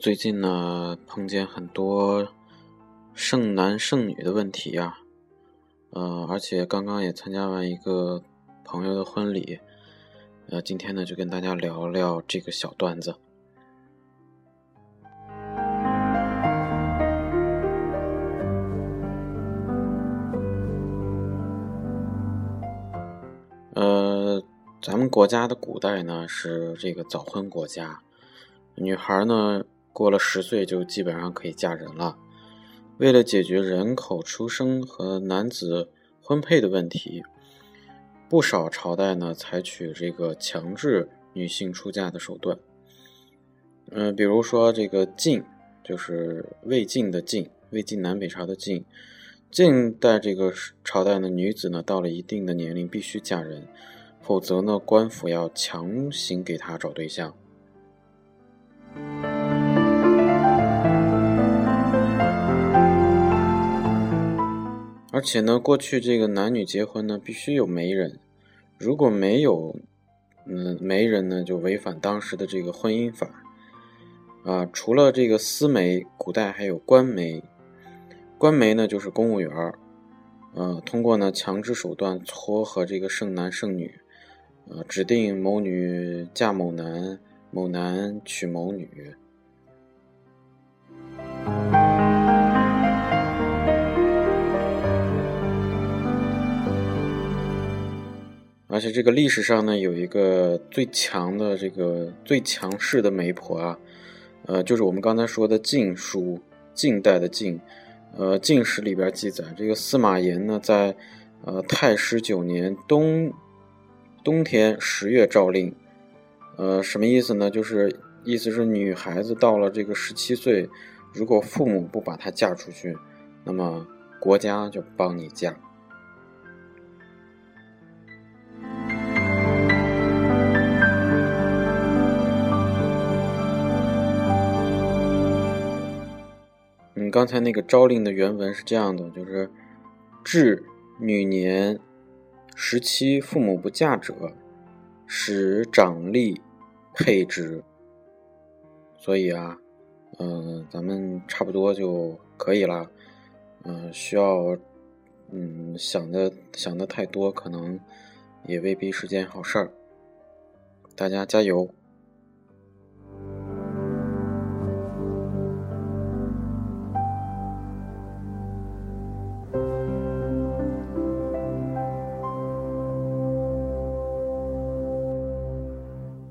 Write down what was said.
最近呢碰见很多剩男剩女的问题呀，呃，而且刚刚也参加完一个朋友的婚礼，呃，今天呢就跟大家聊聊这个小段子。呃，咱们国家的古代呢是这个早婚国家，女孩呢过了十岁就基本上可以嫁人了。为了解决人口出生和男子婚配的问题，不少朝代呢采取这个强制女性出嫁的手段。嗯，比如说这个晋，就是魏晋的晋，魏晋南北朝的晋。晋代这个朝代的女子呢，到了一定的年龄必须嫁人，否则呢，官府要强行给她找对象。而且呢，过去这个男女结婚呢，必须有媒人，如果没有，嗯，媒人呢，就违反当时的这个婚姻法。啊，除了这个私媒，古代还有官媒。官媒呢，就是公务员儿，呃，通过呢强制手段撮合这个剩男剩女，呃，指定某女嫁某男，某男娶某女。而且这个历史上呢，有一个最强的这个最强势的媒婆啊，呃，就是我们刚才说的《晋书》，晋代的晋。呃，《晋史》里边记载，这个司马炎呢，在呃太师九年冬冬天十月诏令，呃，什么意思呢？就是意思是女孩子到了这个十七岁，如果父母不把她嫁出去，那么国家就帮你嫁。刚才那个诏令的原文是这样的，就是至女年十七，父母不嫁者，使长吏配之。所以啊，嗯，咱们差不多就可以了。嗯，需要嗯想的想的太多，可能也未必是件好事儿。大家加油！